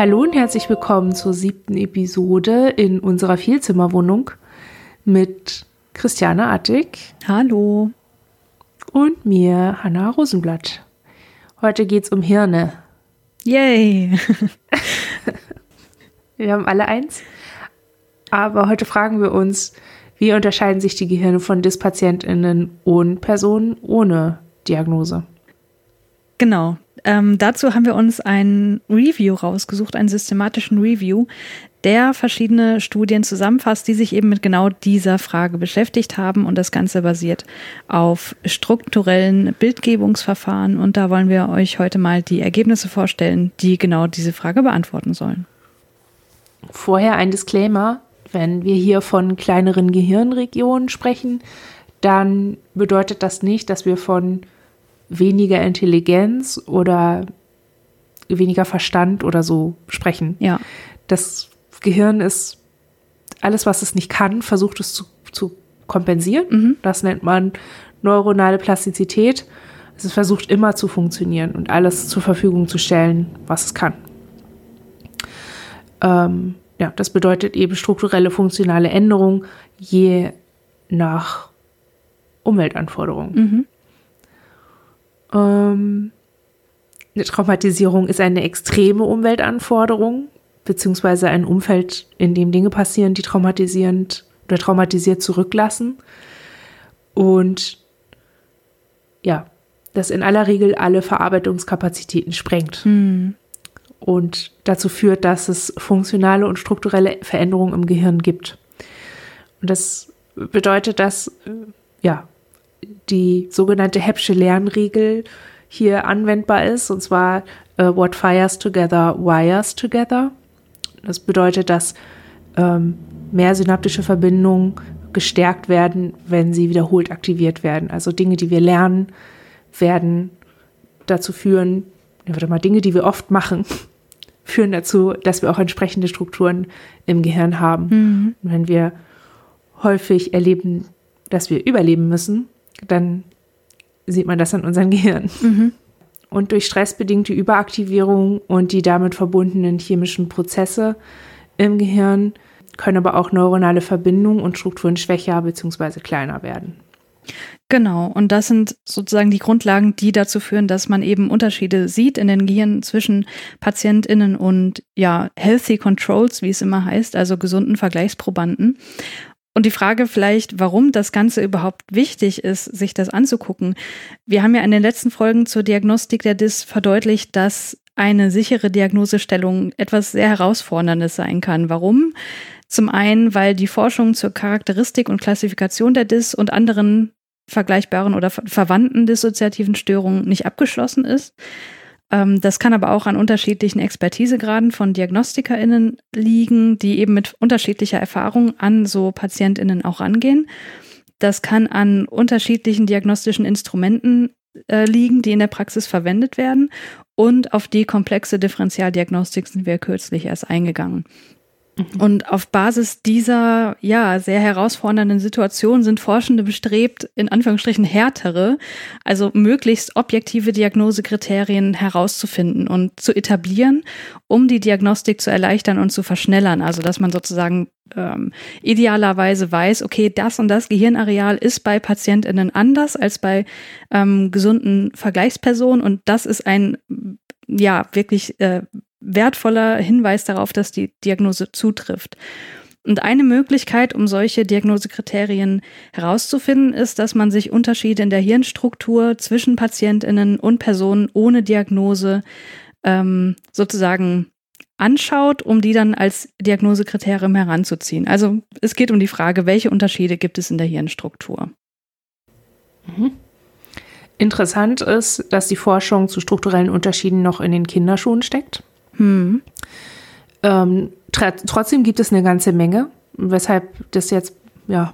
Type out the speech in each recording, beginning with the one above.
Hallo und herzlich willkommen zur siebten Episode in unserer Vielzimmerwohnung mit Christiane Attig. Hallo. Und mir, Hanna Rosenblatt. Heute geht es um Hirne. Yay! wir haben alle eins. Aber heute fragen wir uns, wie unterscheiden sich die Gehirne von DIS-PatientInnen und Personen ohne Diagnose? Genau. Ähm, dazu haben wir uns ein Review rausgesucht, einen systematischen Review, der verschiedene Studien zusammenfasst, die sich eben mit genau dieser Frage beschäftigt haben. Und das Ganze basiert auf strukturellen Bildgebungsverfahren. Und da wollen wir euch heute mal die Ergebnisse vorstellen, die genau diese Frage beantworten sollen. Vorher ein Disclaimer. Wenn wir hier von kleineren Gehirnregionen sprechen, dann bedeutet das nicht, dass wir von weniger Intelligenz oder weniger Verstand oder so sprechen. Ja. Das Gehirn ist alles, was es nicht kann, versucht es zu, zu kompensieren. Mhm. Das nennt man neuronale Plastizität. Es versucht immer zu funktionieren und alles zur Verfügung zu stellen, was es kann. Ähm, ja, das bedeutet eben strukturelle funktionale Änderung je nach Umweltanforderungen. Mhm. Ähm, eine Traumatisierung ist eine extreme Umweltanforderung, beziehungsweise ein Umfeld, in dem Dinge passieren, die traumatisierend oder traumatisiert zurücklassen. Und ja, das in aller Regel alle Verarbeitungskapazitäten sprengt. Mhm. Und dazu führt, dass es funktionale und strukturelle Veränderungen im Gehirn gibt. Und das bedeutet, dass äh, ja, die sogenannte Heppsche Lernregel hier anwendbar ist, und zwar uh, What fires together wires together. Das bedeutet, dass ähm, mehr synaptische Verbindungen gestärkt werden, wenn sie wiederholt aktiviert werden. Also Dinge, die wir lernen, werden dazu führen, ja, warte mal, Dinge, die wir oft machen, führen dazu, dass wir auch entsprechende Strukturen im Gehirn haben. Mhm. wenn wir häufig erleben, dass wir überleben müssen, dann sieht man das an unserem Gehirn. Mhm. Und durch stressbedingte Überaktivierung und die damit verbundenen chemischen Prozesse im Gehirn können aber auch neuronale Verbindungen und Strukturen schwächer bzw. kleiner werden. Genau, und das sind sozusagen die Grundlagen, die dazu führen, dass man eben Unterschiede sieht in den Gehirnen zwischen PatientInnen und ja, Healthy Controls, wie es immer heißt, also gesunden Vergleichsprobanden. Und die Frage vielleicht, warum das Ganze überhaupt wichtig ist, sich das anzugucken. Wir haben ja in den letzten Folgen zur Diagnostik der DIS verdeutlicht, dass eine sichere Diagnosestellung etwas sehr Herausforderndes sein kann. Warum? Zum einen, weil die Forschung zur Charakteristik und Klassifikation der DIS und anderen vergleichbaren oder verwandten dissoziativen Störungen nicht abgeschlossen ist. Ähm, das kann aber auch an unterschiedlichen Expertisegraden von DiagnostikerInnen liegen, die eben mit unterschiedlicher Erfahrung an so PatientInnen auch rangehen. Das kann an unterschiedlichen diagnostischen Instrumenten äh, liegen, die in der Praxis verwendet werden. Und auf die komplexe Differentialdiagnostik sind wir kürzlich erst eingegangen. Mhm. Und auf Basis dieser, ja, sehr herausfordernden Situation sind Forschende bestrebt, in Anführungsstrichen härtere, also möglichst objektive Diagnosekriterien herauszufinden und zu etablieren, um die Diagnostik zu erleichtern und zu verschnellern. Also, dass man sozusagen ähm, idealerweise weiß, okay, das und das Gehirnareal ist bei PatientInnen anders als bei ähm, gesunden Vergleichspersonen und das ist ein ja wirklich äh, wertvoller Hinweis darauf, dass die Diagnose zutrifft. Und eine Möglichkeit, um solche Diagnosekriterien herauszufinden, ist, dass man sich Unterschiede in der Hirnstruktur zwischen Patientinnen und Personen ohne Diagnose ähm, sozusagen anschaut, um die dann als Diagnosekriterium heranzuziehen. Also es geht um die Frage, welche Unterschiede gibt es in der Hirnstruktur? Mhm. Interessant ist, dass die Forschung zu strukturellen Unterschieden noch in den Kinderschuhen steckt. Hm. Ähm, trotzdem gibt es eine ganze Menge, weshalb das jetzt ja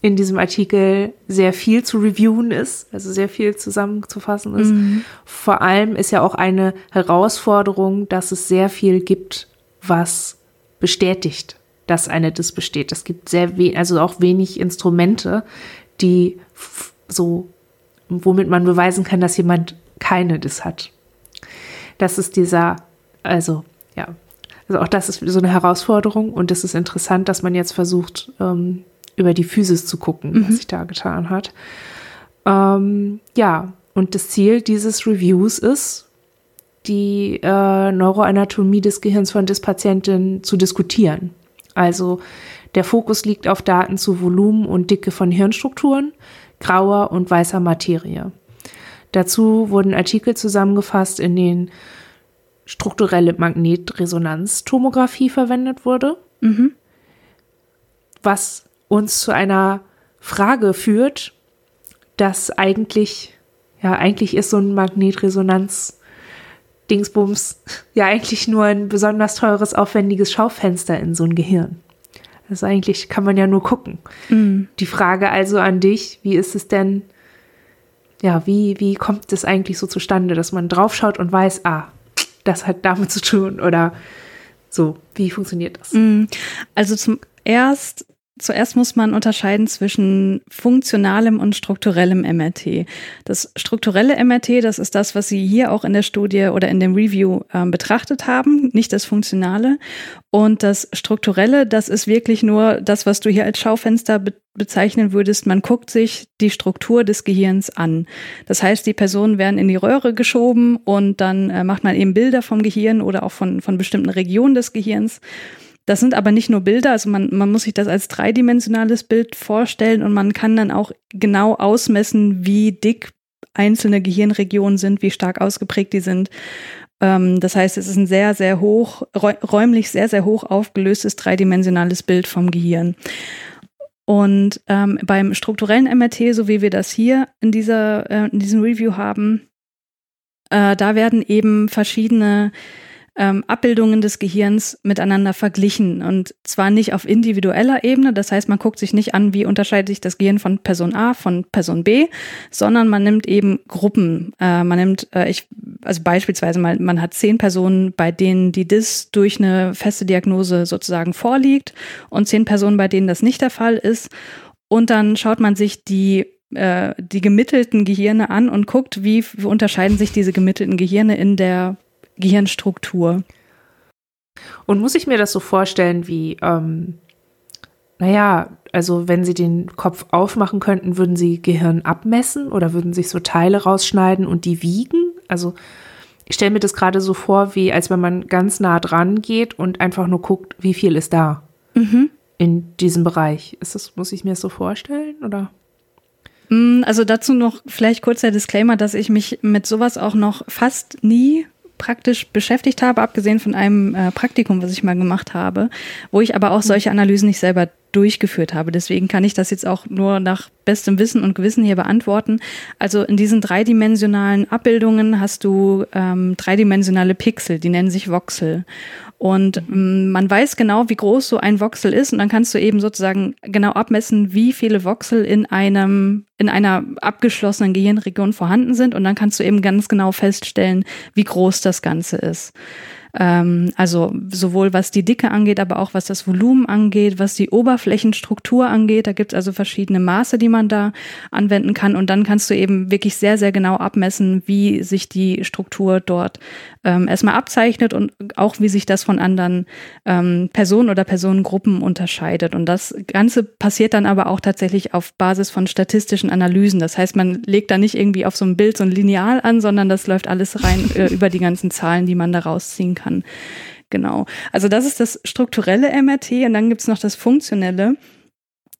in diesem Artikel sehr viel zu reviewen ist, also sehr viel zusammenzufassen ist. Mhm. Vor allem ist ja auch eine Herausforderung, dass es sehr viel gibt, was bestätigt, dass eine Dis besteht. Es gibt sehr wenig, also auch wenig Instrumente, die so, womit man beweisen kann, dass jemand keine Dis hat. Das ist dieser also ja, also auch das ist so eine Herausforderung und es ist interessant, dass man jetzt versucht, ähm, über die Physis zu gucken, mhm. was sich da getan hat. Ähm, ja, und das Ziel dieses Reviews ist, die äh, Neuroanatomie des Gehirns von des Patienten zu diskutieren. Also der Fokus liegt auf Daten zu Volumen und Dicke von Hirnstrukturen, grauer und weißer Materie. Dazu wurden Artikel zusammengefasst, in denen strukturelle Magnetresonanztomographie verwendet wurde, mhm. was uns zu einer Frage führt, dass eigentlich, ja, eigentlich ist so ein Magnetresonanz Dingsbums ja eigentlich nur ein besonders teures, aufwendiges Schaufenster in so ein Gehirn. Also eigentlich kann man ja nur gucken. Mhm. Die Frage also an dich, wie ist es denn, ja, wie, wie kommt es eigentlich so zustande, dass man draufschaut und weiß, ah, das hat damit zu tun oder so, wie funktioniert das? Mhm. Also zum erst Zuerst muss man unterscheiden zwischen funktionalem und strukturellem MRT. Das strukturelle MRT, das ist das, was Sie hier auch in der Studie oder in dem Review äh, betrachtet haben, nicht das funktionale. Und das strukturelle, das ist wirklich nur das, was du hier als Schaufenster be bezeichnen würdest. Man guckt sich die Struktur des Gehirns an. Das heißt, die Personen werden in die Röhre geschoben und dann äh, macht man eben Bilder vom Gehirn oder auch von, von bestimmten Regionen des Gehirns. Das sind aber nicht nur Bilder, also man, man muss sich das als dreidimensionales Bild vorstellen und man kann dann auch genau ausmessen, wie dick einzelne Gehirnregionen sind, wie stark ausgeprägt die sind. Ähm, das heißt, es ist ein sehr, sehr hoch, räumlich sehr, sehr hoch aufgelöstes dreidimensionales Bild vom Gehirn. Und ähm, beim strukturellen MRT, so wie wir das hier in dieser, äh, in diesem Review haben, äh, da werden eben verschiedene ähm, Abbildungen des Gehirns miteinander verglichen. Und zwar nicht auf individueller Ebene, das heißt, man guckt sich nicht an, wie unterscheidet sich das Gehirn von Person A von Person B, sondern man nimmt eben Gruppen. Äh, man nimmt, äh, ich, also beispielsweise mal, man hat zehn Personen, bei denen die DIS durch eine feste Diagnose sozusagen vorliegt und zehn Personen, bei denen das nicht der Fall ist. Und dann schaut man sich die äh, die gemittelten Gehirne an und guckt, wie, wie unterscheiden sich diese gemittelten Gehirne in der Gehirnstruktur. Und muss ich mir das so vorstellen wie, ähm, naja, also wenn Sie den Kopf aufmachen könnten, würden Sie Gehirn abmessen oder würden sich so Teile rausschneiden und die wiegen? Also ich stelle mir das gerade so vor, wie als wenn man ganz nah dran geht und einfach nur guckt, wie viel ist da mhm. in diesem Bereich. Ist das, muss ich mir das so vorstellen oder? Mm, also dazu noch vielleicht kurz der Disclaimer, dass ich mich mit sowas auch noch fast nie praktisch beschäftigt habe, abgesehen von einem äh, Praktikum, was ich mal gemacht habe, wo ich aber auch solche Analysen nicht selber durchgeführt habe. Deswegen kann ich das jetzt auch nur nach bestem Wissen und Gewissen hier beantworten. Also in diesen dreidimensionalen Abbildungen hast du ähm, dreidimensionale Pixel, die nennen sich Voxel. Und ähm, man weiß genau, wie groß so ein Voxel ist und dann kannst du eben sozusagen genau abmessen, wie viele Voxel in einem in einer abgeschlossenen Gehirnregion vorhanden sind und dann kannst du eben ganz genau feststellen, wie groß das Ganze ist. Ähm, also sowohl was die Dicke angeht, aber auch was das Volumen angeht, was die Oberflächenstruktur angeht. Da gibt es also verschiedene Maße, die man da anwenden kann. Und dann kannst du eben wirklich sehr, sehr genau abmessen, wie sich die Struktur dort ähm, erstmal abzeichnet und auch wie sich das von anderen ähm, Personen oder Personengruppen unterscheidet. Und das Ganze passiert dann aber auch tatsächlich auf Basis von statistischen Analysen. Das heißt, man legt da nicht irgendwie auf so ein Bild so ein Lineal an, sondern das läuft alles rein äh, über die ganzen Zahlen, die man da rausziehen kann kann. Genau. Also das ist das strukturelle MRT und dann gibt es noch das funktionelle.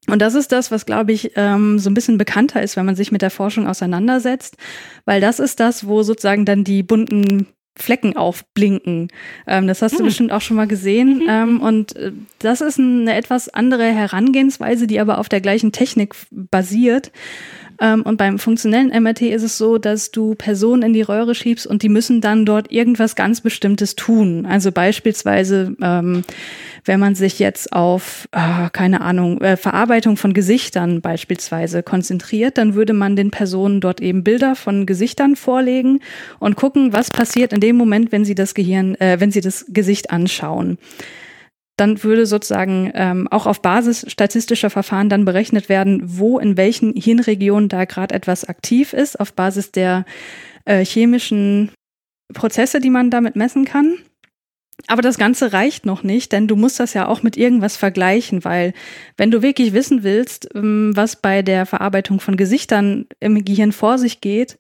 Und das ist das, was, glaube ich, ähm, so ein bisschen bekannter ist, wenn man sich mit der Forschung auseinandersetzt, weil das ist das, wo sozusagen dann die bunten Flecken aufblinken. Ähm, das hast du hm. bestimmt auch schon mal gesehen. Mhm. Ähm, und äh, das ist eine etwas andere Herangehensweise, die aber auf der gleichen Technik basiert. Ähm, und beim funktionellen MRT ist es so, dass du Personen in die Röhre schiebst und die müssen dann dort irgendwas ganz Bestimmtes tun. Also beispielsweise, ähm, wenn man sich jetzt auf, äh, keine Ahnung, äh, Verarbeitung von Gesichtern beispielsweise konzentriert, dann würde man den Personen dort eben Bilder von Gesichtern vorlegen und gucken, was passiert in dem Moment, wenn sie das Gehirn, äh, wenn sie das Gesicht anschauen dann würde sozusagen ähm, auch auf Basis statistischer Verfahren dann berechnet werden, wo in welchen Hirnregionen da gerade etwas aktiv ist, auf Basis der äh, chemischen Prozesse, die man damit messen kann. aber das Ganze reicht noch nicht, denn du musst das ja auch mit irgendwas vergleichen, weil wenn du wirklich wissen willst, ähm, was bei der Verarbeitung von Gesichtern im Gehirn vor sich geht,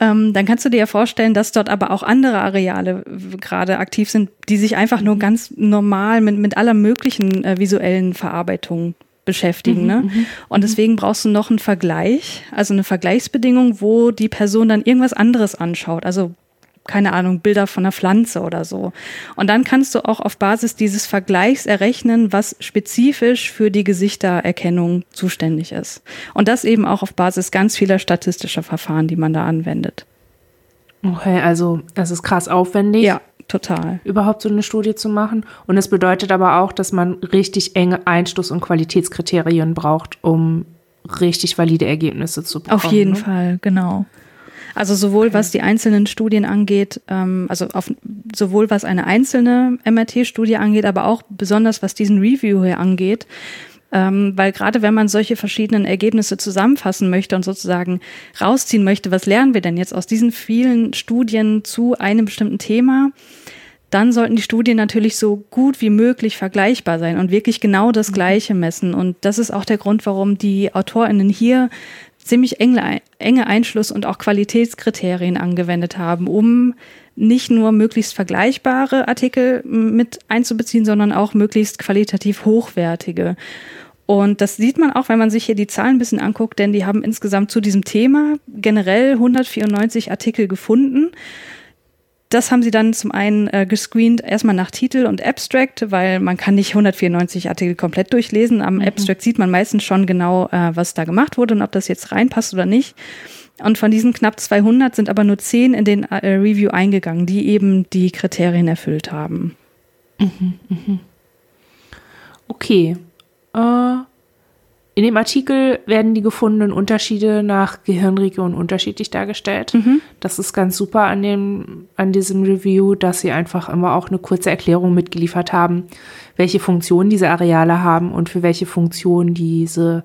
ähm, dann kannst du dir ja vorstellen, dass dort aber auch andere Areale gerade aktiv sind, die sich einfach nur mhm. ganz normal mit, mit aller möglichen äh, visuellen Verarbeitung beschäftigen. Mhm, ne? Mhm, Und deswegen brauchst du noch einen Vergleich, also eine Vergleichsbedingung, wo die Person dann irgendwas anderes anschaut. Also keine Ahnung, Bilder von einer Pflanze oder so. Und dann kannst du auch auf Basis dieses Vergleichs errechnen, was spezifisch für die Gesichtererkennung zuständig ist. Und das eben auch auf Basis ganz vieler statistischer Verfahren, die man da anwendet. Okay, also das ist krass aufwendig. Ja, total. Überhaupt so eine Studie zu machen. Und es bedeutet aber auch, dass man richtig enge Einschluss- und Qualitätskriterien braucht, um richtig valide Ergebnisse zu bekommen. Auf jeden ne? Fall, genau. Also sowohl was die einzelnen Studien angeht, ähm, also auf, sowohl was eine einzelne MRT-Studie angeht, aber auch besonders was diesen Review hier angeht. Ähm, weil gerade wenn man solche verschiedenen Ergebnisse zusammenfassen möchte und sozusagen rausziehen möchte, was lernen wir denn jetzt aus diesen vielen Studien zu einem bestimmten Thema, dann sollten die Studien natürlich so gut wie möglich vergleichbar sein und wirklich genau das mhm. Gleiche messen. Und das ist auch der Grund, warum die AutorInnen hier ziemlich enge, enge Einschluss- und auch Qualitätskriterien angewendet haben, um nicht nur möglichst vergleichbare Artikel mit einzubeziehen, sondern auch möglichst qualitativ hochwertige. Und das sieht man auch, wenn man sich hier die Zahlen ein bisschen anguckt, denn die haben insgesamt zu diesem Thema generell 194 Artikel gefunden das haben sie dann zum einen äh, gescreent, erstmal nach Titel und Abstract, weil man kann nicht 194 Artikel komplett durchlesen. Am mhm. Abstract sieht man meistens schon genau, äh, was da gemacht wurde und ob das jetzt reinpasst oder nicht. Und von diesen knapp 200 sind aber nur 10 in den äh, Review eingegangen, die eben die Kriterien erfüllt haben. Mhm, mh. Okay. Äh, in dem Artikel werden die gefundenen Unterschiede nach Gehirnregion unterschiedlich dargestellt. Mhm. Das ist ganz super an, dem, an diesem Review, dass sie einfach immer auch eine kurze Erklärung mitgeliefert haben, welche Funktionen diese Areale haben und für welche Funktion diese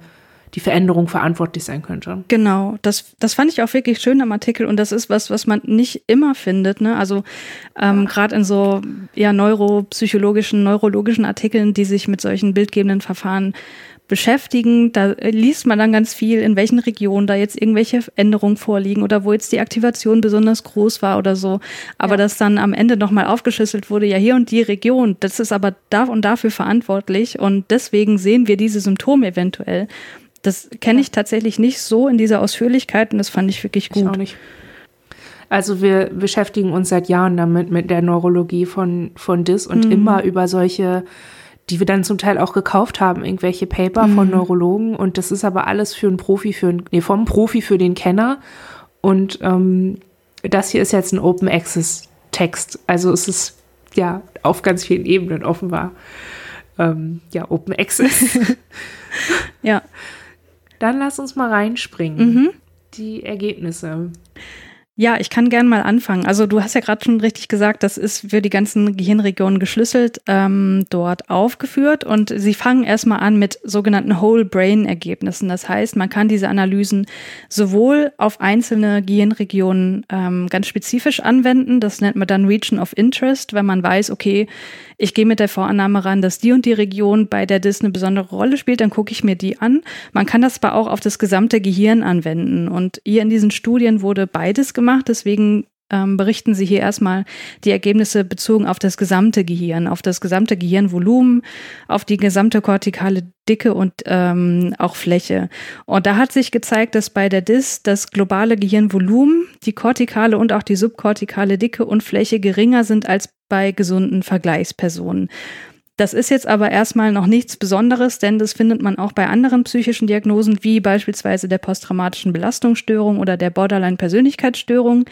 die Veränderung verantwortlich sein könnte. Genau, das, das fand ich auch wirklich schön am Artikel und das ist was, was man nicht immer findet. Ne? Also ähm, gerade in so ja, neuropsychologischen, neurologischen Artikeln, die sich mit solchen bildgebenden Verfahren beschäftigen. Da liest man dann ganz viel, in welchen Regionen da jetzt irgendwelche Änderungen vorliegen oder wo jetzt die Aktivation besonders groß war oder so. Aber ja. dass dann am Ende nochmal aufgeschlüsselt wurde, ja hier und die Region, das ist aber da und dafür verantwortlich und deswegen sehen wir diese Symptome eventuell. Das kenne ich tatsächlich nicht so in dieser Ausführlichkeit und das fand ich wirklich gut. Ich auch nicht. Also wir beschäftigen uns seit Jahren damit mit der Neurologie von, von DIS und mhm. immer über solche die wir dann zum Teil auch gekauft haben, irgendwelche Paper mhm. von Neurologen. Und das ist aber alles für einen Profi, für einen, nee, vom Profi für den Kenner. Und ähm, das hier ist jetzt ein Open Access Text. Also es ist ja auf ganz vielen Ebenen offenbar. Ähm, ja, Open Access. ja. Dann lass uns mal reinspringen. Mhm. Die Ergebnisse. Ja, ich kann gern mal anfangen. Also du hast ja gerade schon richtig gesagt, das ist für die ganzen Gehirnregionen geschlüsselt ähm, dort aufgeführt und sie fangen erstmal an mit sogenannten Whole Brain Ergebnissen. Das heißt, man kann diese Analysen sowohl auf einzelne Gehirnregionen ähm, ganz spezifisch anwenden. Das nennt man dann Region of Interest, wenn man weiß, okay, ich gehe mit der Vorannahme ran, dass die und die Region bei der DIS eine besondere Rolle spielt, dann gucke ich mir die an. Man kann das aber auch auf das gesamte Gehirn anwenden. Und hier in diesen Studien wurde beides gemacht, deswegen ähm, berichten Sie hier erstmal die Ergebnisse bezogen auf das gesamte Gehirn, auf das gesamte Gehirnvolumen, auf die gesamte kortikale Dicke und ähm, auch Fläche. Und da hat sich gezeigt, dass bei der DIS das globale Gehirnvolumen, die kortikale und auch die subkortikale Dicke und Fläche geringer sind als bei gesunden Vergleichspersonen. Das ist jetzt aber erstmal noch nichts Besonderes, denn das findet man auch bei anderen psychischen Diagnosen, wie beispielsweise der posttraumatischen Belastungsstörung oder der Borderline-Persönlichkeitsstörung.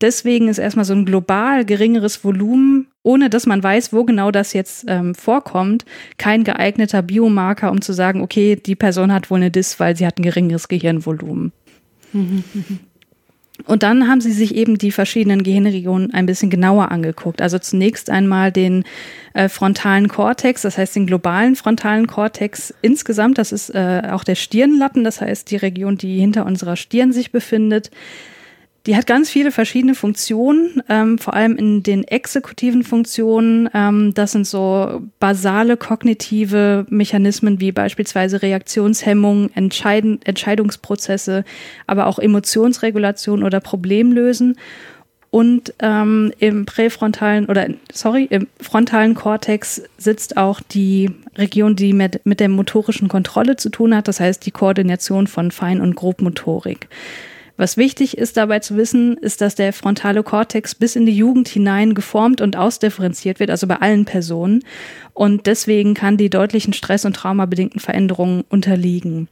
Deswegen ist erstmal so ein global geringeres Volumen, ohne dass man weiß, wo genau das jetzt ähm, vorkommt, kein geeigneter Biomarker, um zu sagen, okay, die Person hat wohl eine Dis, weil sie hat ein geringeres Gehirnvolumen. Und dann haben sie sich eben die verschiedenen Gehirnregionen ein bisschen genauer angeguckt. Also zunächst einmal den äh, frontalen Kortex, das heißt den globalen frontalen Kortex insgesamt. Das ist äh, auch der Stirnlappen, das heißt die Region, die hinter unserer Stirn sich befindet. Die hat ganz viele verschiedene Funktionen, ähm, vor allem in den exekutiven Funktionen. Ähm, das sind so basale kognitive Mechanismen wie beispielsweise Reaktionshemmung, Entscheiden, Entscheidungsprozesse, aber auch Emotionsregulation oder Problemlösen. Und ähm, im präfrontalen oder sorry, im frontalen Kortex sitzt auch die Region, die mit, mit der motorischen Kontrolle zu tun hat, das heißt die Koordination von Fein- und Grobmotorik. Was wichtig ist dabei zu wissen, ist, dass der frontale Kortex bis in die Jugend hinein geformt und ausdifferenziert wird, also bei allen Personen. Und deswegen kann die deutlichen Stress- und traumabedingten Veränderungen unterliegen.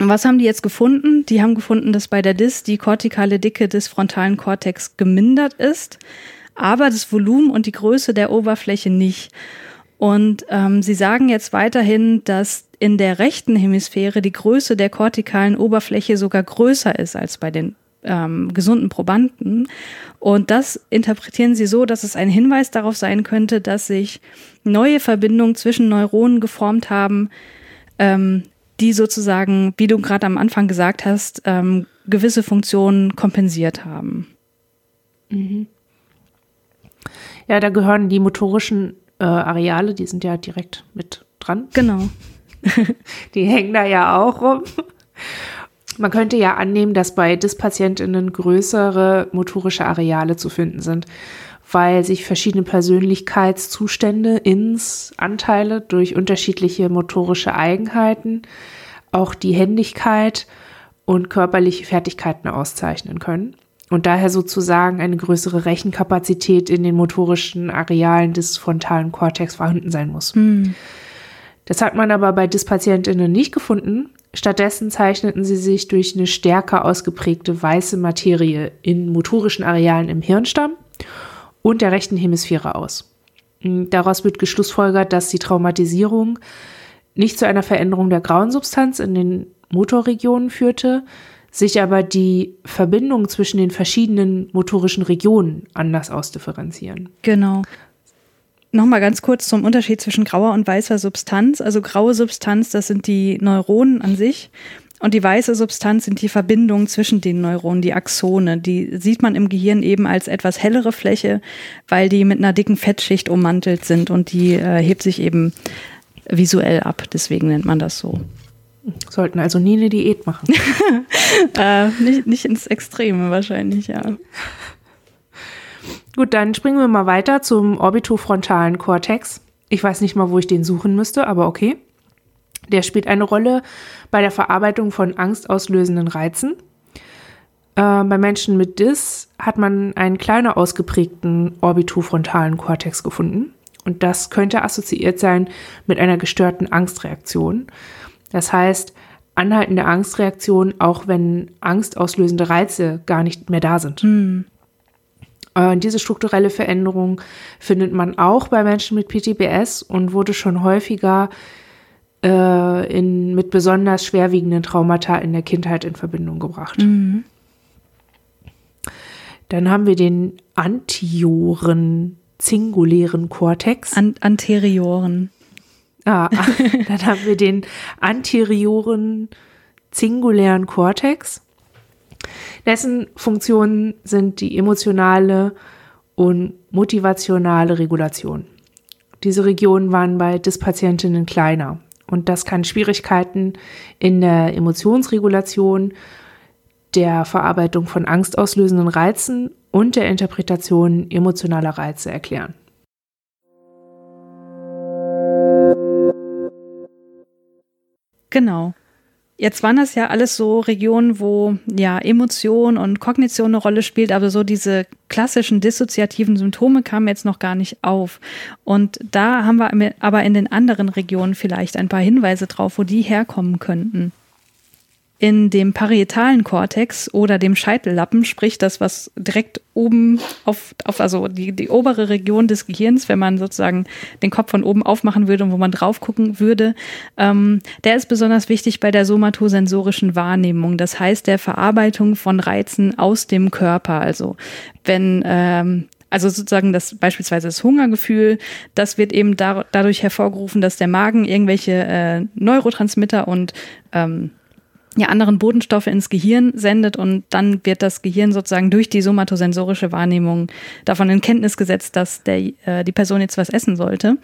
Und was haben die jetzt gefunden? Die haben gefunden, dass bei der DIS die kortikale Dicke des frontalen Kortex gemindert ist, aber das Volumen und die Größe der Oberfläche nicht. Und ähm, sie sagen jetzt weiterhin, dass in der rechten Hemisphäre die Größe der kortikalen Oberfläche sogar größer ist als bei den ähm, gesunden Probanden. Und das interpretieren sie so, dass es ein Hinweis darauf sein könnte, dass sich neue Verbindungen zwischen Neuronen geformt haben, ähm, die sozusagen, wie du gerade am Anfang gesagt hast, ähm, gewisse Funktionen kompensiert haben. Mhm. Ja, da gehören die motorischen äh, Areale, die sind ja direkt mit dran. Genau. die hängen da ja auch rum. Man könnte ja annehmen, dass bei Dyspatientinnen größere motorische Areale zu finden sind, weil sich verschiedene Persönlichkeitszustände, ins Anteile durch unterschiedliche motorische Eigenheiten, auch die Händigkeit und körperliche Fertigkeiten auszeichnen können und daher sozusagen eine größere Rechenkapazität in den motorischen Arealen des frontalen Kortex vorhanden sein muss. Hm. Das hat man aber bei Dyspatientinnen nicht gefunden. Stattdessen zeichneten sie sich durch eine stärker ausgeprägte weiße Materie in motorischen Arealen im Hirnstamm und der rechten Hemisphäre aus. Hm, daraus wird geschlussfolgert, dass die Traumatisierung nicht zu einer Veränderung der grauen Substanz in den Motorregionen führte, sich aber die Verbindung zwischen den verschiedenen motorischen Regionen anders ausdifferenzieren. Genau. Nochmal ganz kurz zum Unterschied zwischen grauer und weißer Substanz. Also graue Substanz, das sind die Neuronen an sich. Und die weiße Substanz sind die Verbindungen zwischen den Neuronen, die Axone. Die sieht man im Gehirn eben als etwas hellere Fläche, weil die mit einer dicken Fettschicht ummantelt sind und die äh, hebt sich eben visuell ab. Deswegen nennt man das so. Sollten also nie eine Diät machen. äh, nicht, nicht ins Extreme wahrscheinlich, ja. Gut, dann springen wir mal weiter zum orbitofrontalen Kortex. Ich weiß nicht mal, wo ich den suchen müsste, aber okay. Der spielt eine Rolle bei der Verarbeitung von angstauslösenden Reizen. Äh, bei Menschen mit DIS hat man einen kleiner ausgeprägten orbitofrontalen Kortex gefunden. Und das könnte assoziiert sein mit einer gestörten Angstreaktion. Das heißt, anhaltende Angstreaktionen, auch wenn angstauslösende Reize gar nicht mehr da sind. Mhm. diese strukturelle Veränderung findet man auch bei Menschen mit PTBS und wurde schon häufiger äh, in, mit besonders schwerwiegenden Traumata in der Kindheit in Verbindung gebracht. Mhm. Dann haben wir den antioren zingulären Kortex. An anterioren. Ah, dann haben wir den anterioren singulären Kortex. Dessen Funktionen sind die emotionale und motivationale Regulation. Diese Regionen waren bei Dyspatientinnen kleiner und das kann Schwierigkeiten in der Emotionsregulation, der Verarbeitung von angstauslösenden Reizen und der Interpretation emotionaler Reize erklären. Genau. Jetzt waren das ja alles so Regionen, wo ja Emotion und Kognition eine Rolle spielt, aber so diese klassischen dissoziativen Symptome kamen jetzt noch gar nicht auf. Und da haben wir aber in den anderen Regionen vielleicht ein paar Hinweise drauf, wo die herkommen könnten in dem parietalen Kortex oder dem Scheitellappen, sprich das, was direkt oben auf, auf also die, die obere Region des Gehirns, wenn man sozusagen den Kopf von oben aufmachen würde und wo man drauf gucken würde, ähm, der ist besonders wichtig bei der somatosensorischen Wahrnehmung, das heißt der Verarbeitung von Reizen aus dem Körper. Also wenn ähm, also sozusagen das beispielsweise das Hungergefühl, das wird eben da, dadurch hervorgerufen, dass der Magen irgendwelche äh, Neurotransmitter und ähm, ja, anderen Bodenstoffe ins Gehirn sendet und dann wird das Gehirn sozusagen durch die somatosensorische Wahrnehmung davon in Kenntnis gesetzt, dass der, äh, die Person jetzt was essen sollte.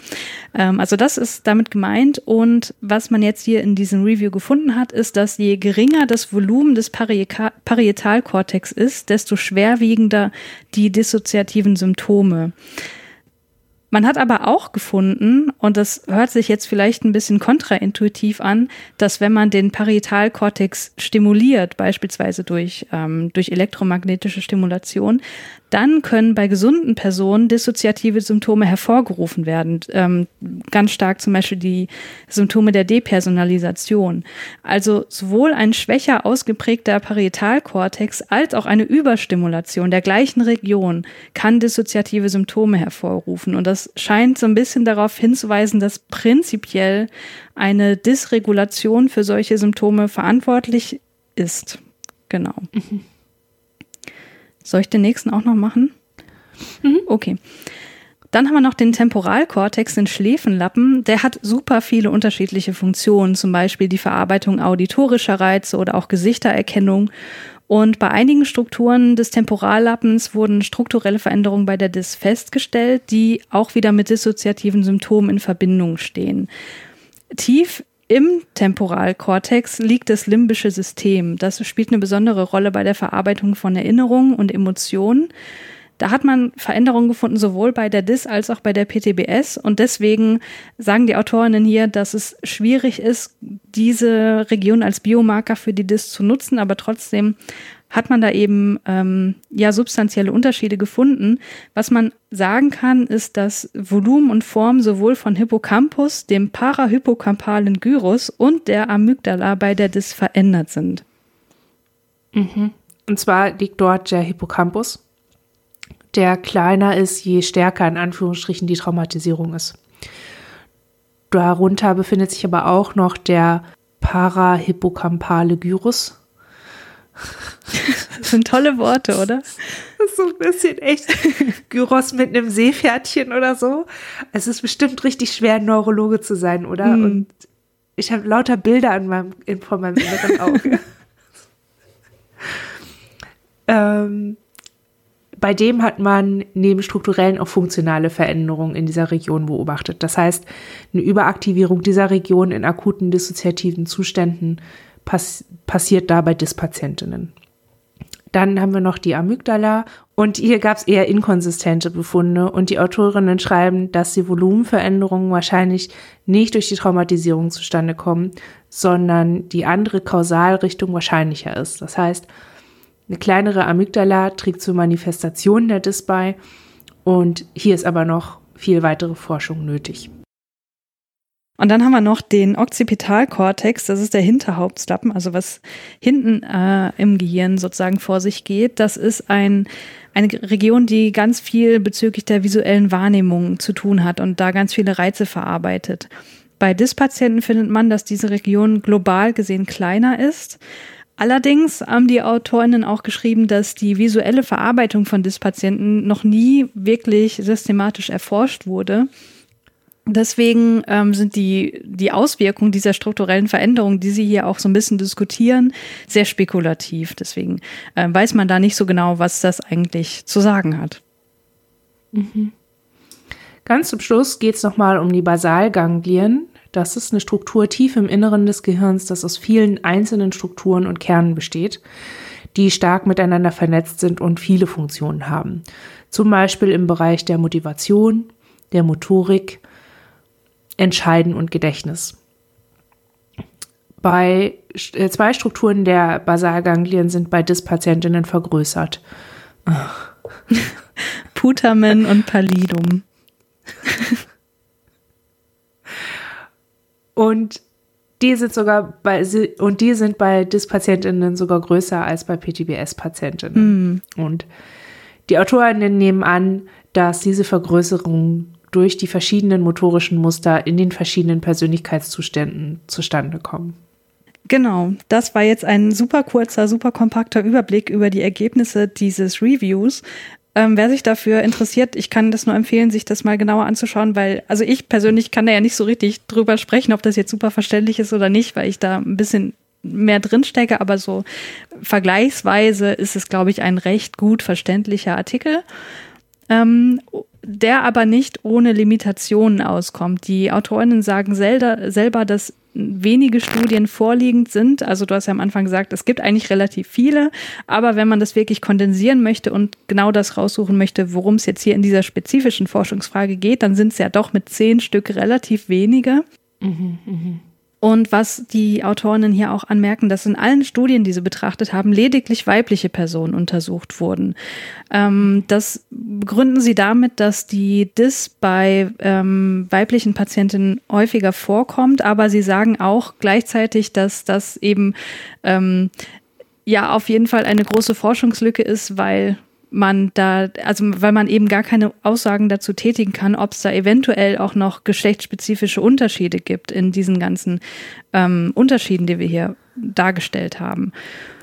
Ähm, also das ist damit gemeint und was man jetzt hier in diesem Review gefunden hat, ist, dass je geringer das Volumen des Parietalkortex ist, desto schwerwiegender die dissoziativen Symptome. Man hat aber auch gefunden, und das hört sich jetzt vielleicht ein bisschen kontraintuitiv an, dass wenn man den Parietalkortex stimuliert, beispielsweise durch, ähm, durch elektromagnetische Stimulation, dann können bei gesunden Personen dissoziative Symptome hervorgerufen werden. Ähm, ganz stark zum Beispiel die Symptome der Depersonalisation. Also sowohl ein schwächer ausgeprägter Parietalkortex als auch eine Überstimulation der gleichen Region kann dissoziative Symptome hervorrufen. Und das scheint so ein bisschen darauf hinzuweisen, dass prinzipiell eine Dysregulation für solche Symptome verantwortlich ist. Genau. Mhm. Soll ich den nächsten auch noch machen? Mhm. Okay. Dann haben wir noch den Temporalkortex, den Schläfenlappen. Der hat super viele unterschiedliche Funktionen, zum Beispiel die Verarbeitung auditorischer Reize oder auch Gesichtererkennung. Und bei einigen Strukturen des Temporallappens wurden strukturelle Veränderungen bei der DIS festgestellt, die auch wieder mit dissoziativen Symptomen in Verbindung stehen. Tief im Temporalkortex liegt das limbische System. Das spielt eine besondere Rolle bei der Verarbeitung von Erinnerungen und Emotionen. Da hat man Veränderungen gefunden, sowohl bei der DIS als auch bei der PTBS. Und deswegen sagen die Autorinnen hier, dass es schwierig ist, diese Region als Biomarker für die DIS zu nutzen, aber trotzdem hat man da eben ähm, ja substanzielle Unterschiede gefunden. Was man sagen kann, ist, dass Volumen und Form sowohl von Hippocampus, dem parahypocampalen Gyrus und der Amygdala bei der Dis verändert sind. Mhm. Und zwar liegt dort der Hippocampus, der kleiner ist, je stärker in Anführungsstrichen die Traumatisierung ist. Darunter befindet sich aber auch noch der parahippocampale Gyrus Das sind tolle Worte, oder? Das ist so ein bisschen echt Gyros mit einem Seepferdchen oder so. Es ist bestimmt richtig schwer, Neurologe zu sein, oder? Mm. Und ich habe lauter Bilder an meinem, in, vor meinem inneren Auge. ähm, bei dem hat man neben strukturellen auch funktionale Veränderungen in dieser Region beobachtet. Das heißt, eine Überaktivierung dieser Region in akuten dissoziativen Zuständen pass passiert da bei Dyspatientinnen. Dann haben wir noch die Amygdala und hier gab es eher inkonsistente Befunde und die Autorinnen schreiben, dass die Volumenveränderungen wahrscheinlich nicht durch die Traumatisierung zustande kommen, sondern die andere Kausalrichtung wahrscheinlicher ist. Das heißt, eine kleinere Amygdala trägt zur Manifestation der Dys bei und hier ist aber noch viel weitere Forschung nötig. Und dann haben wir noch den Occipitalkortex, das ist der Hinterhauptslappen, also was hinten äh, im Gehirn sozusagen vor sich geht. Das ist ein, eine Region, die ganz viel bezüglich der visuellen Wahrnehmung zu tun hat und da ganz viele Reize verarbeitet. Bei DIS-Patienten findet man, dass diese Region global gesehen kleiner ist. Allerdings haben die Autorinnen auch geschrieben, dass die visuelle Verarbeitung von DIS-Patienten noch nie wirklich systematisch erforscht wurde. Deswegen ähm, sind die, die Auswirkungen dieser strukturellen Veränderungen, die Sie hier auch so ein bisschen diskutieren, sehr spekulativ. Deswegen äh, weiß man da nicht so genau, was das eigentlich zu sagen hat. Mhm. Ganz zum Schluss geht es nochmal um die Basalganglien. Das ist eine Struktur tief im Inneren des Gehirns, das aus vielen einzelnen Strukturen und Kernen besteht, die stark miteinander vernetzt sind und viele Funktionen haben. Zum Beispiel im Bereich der Motivation, der Motorik, Entscheiden und Gedächtnis. Bei äh, zwei Strukturen der Basalganglien sind bei Dyspatientinnen vergrößert. Putamen und Pallidum. Und die sind sogar bei und die sind bei Dyspatientinnen sogar größer als bei PTBS-Patientinnen. Mm. Und die Autorinnen nehmen an, dass diese Vergrößerung durch die verschiedenen motorischen Muster in den verschiedenen Persönlichkeitszuständen zustande kommen. Genau, das war jetzt ein super kurzer, super kompakter Überblick über die Ergebnisse dieses Reviews. Ähm, wer sich dafür interessiert, ich kann das nur empfehlen, sich das mal genauer anzuschauen, weil, also ich persönlich kann da ja nicht so richtig drüber sprechen, ob das jetzt super verständlich ist oder nicht, weil ich da ein bisschen mehr drinstecke, aber so vergleichsweise ist es, glaube ich, ein recht gut verständlicher Artikel. Ähm, der aber nicht ohne Limitationen auskommt. Die Autorinnen sagen selber, selber, dass wenige Studien vorliegend sind. Also du hast ja am Anfang gesagt, es gibt eigentlich relativ viele, aber wenn man das wirklich kondensieren möchte und genau das raussuchen möchte, worum es jetzt hier in dieser spezifischen Forschungsfrage geht, dann sind es ja doch mit zehn Stück relativ wenige. Mhm, mh. Und was die Autorinnen hier auch anmerken, dass in allen Studien, die sie betrachtet haben, lediglich weibliche Personen untersucht wurden. Ähm, das begründen sie damit, dass die DIS bei ähm, weiblichen Patientinnen häufiger vorkommt, aber sie sagen auch gleichzeitig, dass das eben ähm, ja auf jeden Fall eine große Forschungslücke ist, weil man da, also weil man eben gar keine Aussagen dazu tätigen kann, ob es da eventuell auch noch geschlechtsspezifische Unterschiede gibt in diesen ganzen ähm, Unterschieden, die wir hier dargestellt haben.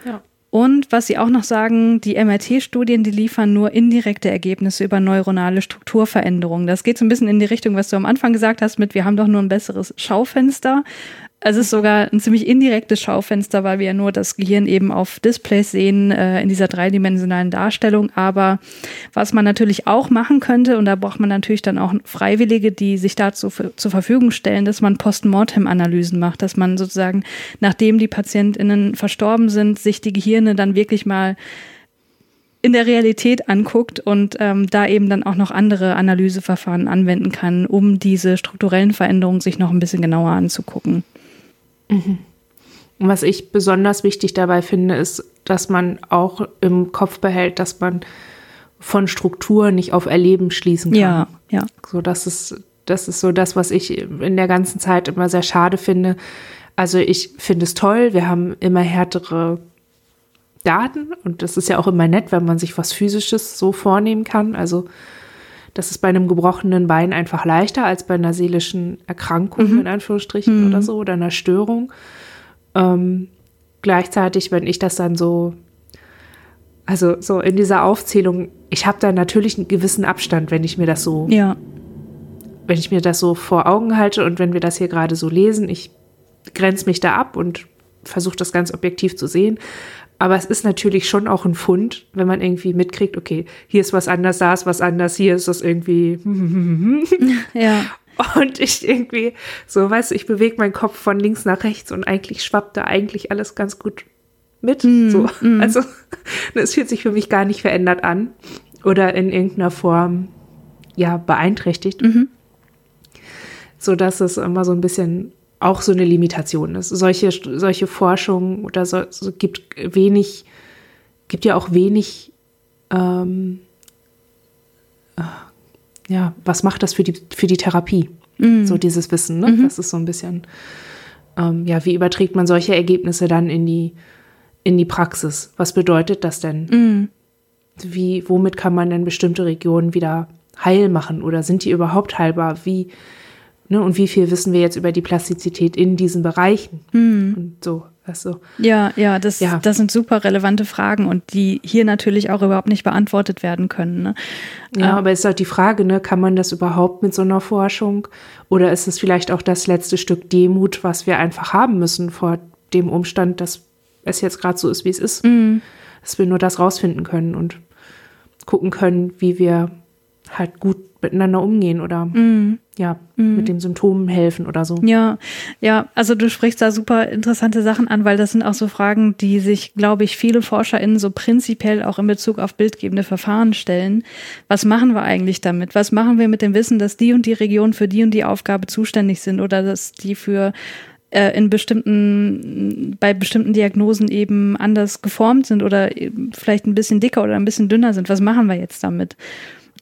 Ja. Und was Sie auch noch sagen, die MRT-Studien, die liefern nur indirekte Ergebnisse über neuronale Strukturveränderungen. Das geht so ein bisschen in die Richtung, was du am Anfang gesagt hast, mit wir haben doch nur ein besseres Schaufenster. Es ist sogar ein ziemlich indirektes Schaufenster, weil wir ja nur das Gehirn eben auf Displays sehen äh, in dieser dreidimensionalen Darstellung. Aber was man natürlich auch machen könnte, und da braucht man natürlich dann auch Freiwillige, die sich dazu zur Verfügung stellen, dass man Postmortem-Analysen macht, dass man sozusagen, nachdem die PatientInnen verstorben sind, sich die Gehirne dann wirklich mal in der Realität anguckt und ähm, da eben dann auch noch andere Analyseverfahren anwenden kann, um diese strukturellen Veränderungen sich noch ein bisschen genauer anzugucken. Mhm. Und was ich besonders wichtig dabei finde, ist, dass man auch im Kopf behält, dass man von Struktur nicht auf Erleben schließen kann. Ja, ja. So, das ist, das ist so das, was ich in der ganzen Zeit immer sehr schade finde. Also ich finde es toll, wir haben immer härtere Daten und das ist ja auch immer nett, wenn man sich was Physisches so vornehmen kann. Also das ist bei einem gebrochenen Bein einfach leichter als bei einer seelischen Erkrankung, mhm. in Anführungsstrichen, mhm. oder so, oder einer Störung. Ähm, gleichzeitig, wenn ich das dann so, also so in dieser Aufzählung, ich habe da natürlich einen gewissen Abstand, wenn ich mir das so, ja. wenn ich mir das so vor Augen halte und wenn wir das hier gerade so lesen, ich grenze mich da ab und versuche das ganz objektiv zu sehen. Aber es ist natürlich schon auch ein Fund, wenn man irgendwie mitkriegt, okay, hier ist was anders, da ist was anders, hier ist das irgendwie. ja. Und ich irgendwie, so, weißt du, ich bewege meinen Kopf von links nach rechts und eigentlich schwappt da eigentlich alles ganz gut mit. Mm, so. Mm. Also, es fühlt sich für mich gar nicht verändert an oder in irgendeiner Form, ja, beeinträchtigt. Mhm. So dass es immer so ein bisschen auch so eine Limitation ist. Solche, solche Forschung oder so, so gibt wenig, gibt ja auch wenig, ähm, äh, ja, was macht das für die, für die Therapie? Mhm. So dieses Wissen, ne? Mhm. Das ist so ein bisschen, ähm, ja, wie überträgt man solche Ergebnisse dann in die, in die Praxis? Was bedeutet das denn? Mhm. Wie, womit kann man denn bestimmte Regionen wieder heil machen oder sind die überhaupt heilbar? Wie, Ne, und wie viel wissen wir jetzt über die Plastizität in diesen Bereichen? Mhm. Und so, also. Ja, ja das, ja, das sind super relevante Fragen und die hier natürlich auch überhaupt nicht beantwortet werden können. Ne? Ja, ähm. aber es ist halt die Frage, ne, kann man das überhaupt mit so einer Forschung? Oder ist es vielleicht auch das letzte Stück Demut, was wir einfach haben müssen vor dem Umstand, dass es jetzt gerade so ist, wie es ist? Mhm. Dass wir nur das rausfinden können und gucken können, wie wir halt gut miteinander umgehen oder mm. ja, mm. mit den Symptomen helfen oder so. Ja, ja, also du sprichst da super interessante Sachen an, weil das sind auch so Fragen, die sich, glaube ich, viele ForscherInnen so prinzipiell auch in Bezug auf bildgebende Verfahren stellen. Was machen wir eigentlich damit? Was machen wir mit dem Wissen, dass die und die Region für die und die Aufgabe zuständig sind oder dass die für äh, in bestimmten, bei bestimmten Diagnosen eben anders geformt sind oder vielleicht ein bisschen dicker oder ein bisschen dünner sind. Was machen wir jetzt damit?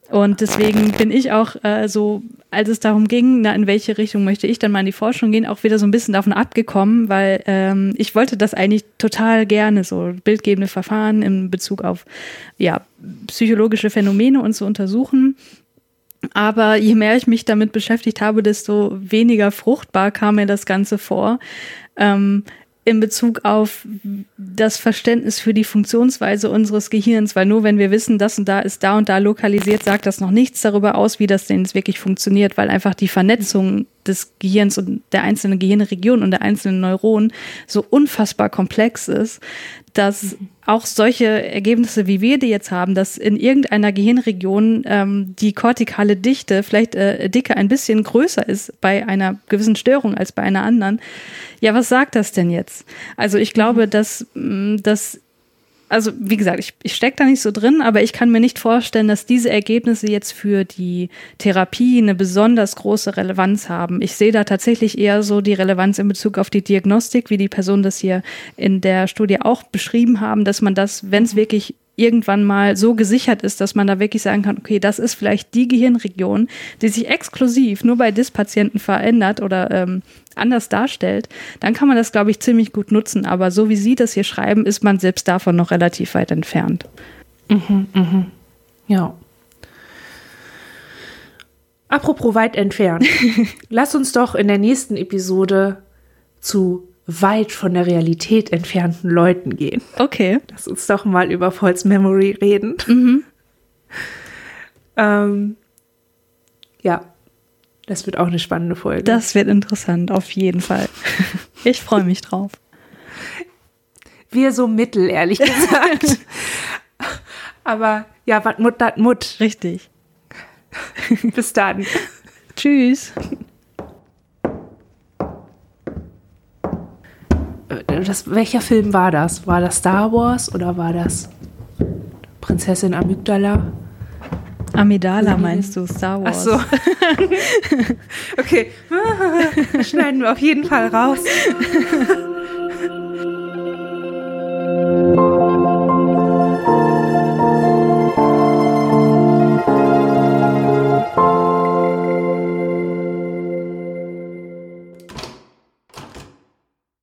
Und deswegen bin ich auch äh, so, als es darum ging, na, in welche Richtung möchte ich dann mal in die Forschung gehen, auch wieder so ein bisschen davon abgekommen, weil ähm, ich wollte das eigentlich total gerne, so bildgebende Verfahren in Bezug auf ja, psychologische Phänomene und so untersuchen. Aber je mehr ich mich damit beschäftigt habe, desto weniger fruchtbar kam mir das Ganze vor. Ähm, in Bezug auf das Verständnis für die Funktionsweise unseres Gehirns, weil nur wenn wir wissen, das und da ist da und da lokalisiert, sagt das noch nichts darüber aus, wie das denn jetzt wirklich funktioniert, weil einfach die Vernetzung des Gehirns und der einzelnen Gehirnregion und der einzelnen Neuronen so unfassbar komplex ist, dass auch solche Ergebnisse, wie wir die jetzt haben, dass in irgendeiner Gehirnregion ähm, die kortikale Dichte vielleicht äh, dicker ein bisschen größer ist bei einer gewissen Störung als bei einer anderen. Ja, was sagt das denn jetzt? Also ich glaube, dass, mm, dass also wie gesagt, ich, ich stecke da nicht so drin, aber ich kann mir nicht vorstellen, dass diese Ergebnisse jetzt für die Therapie eine besonders große Relevanz haben. Ich sehe da tatsächlich eher so die Relevanz in Bezug auf die Diagnostik, wie die Personen das hier in der Studie auch beschrieben haben, dass man das, wenn es wirklich irgendwann mal so gesichert ist, dass man da wirklich sagen kann, okay, das ist vielleicht die Gehirnregion, die sich exklusiv nur bei DIS-Patienten verändert oder ähm, anders darstellt, dann kann man das, glaube ich, ziemlich gut nutzen. Aber so wie Sie das hier schreiben, ist man selbst davon noch relativ weit entfernt. Mhm, mhm. Ja. Apropos weit entfernt. Lass uns doch in der nächsten Episode zu weit von der Realität entfernten Leuten gehen. Okay. Lass uns doch mal über False Memory reden. Mhm. ähm, ja, das wird auch eine spannende Folge. Das wird interessant, auf jeden Fall. Ich freue mich drauf. Wir so mittel, ehrlich gesagt. Aber ja, wat Mut, dat Mut. Richtig. Bis dann. Tschüss. Das, welcher Film war das? War das Star Wars oder war das Prinzessin Amygdala? Amidala meinst du, Star Wars. Ach so. okay, schneiden wir auf jeden Fall raus.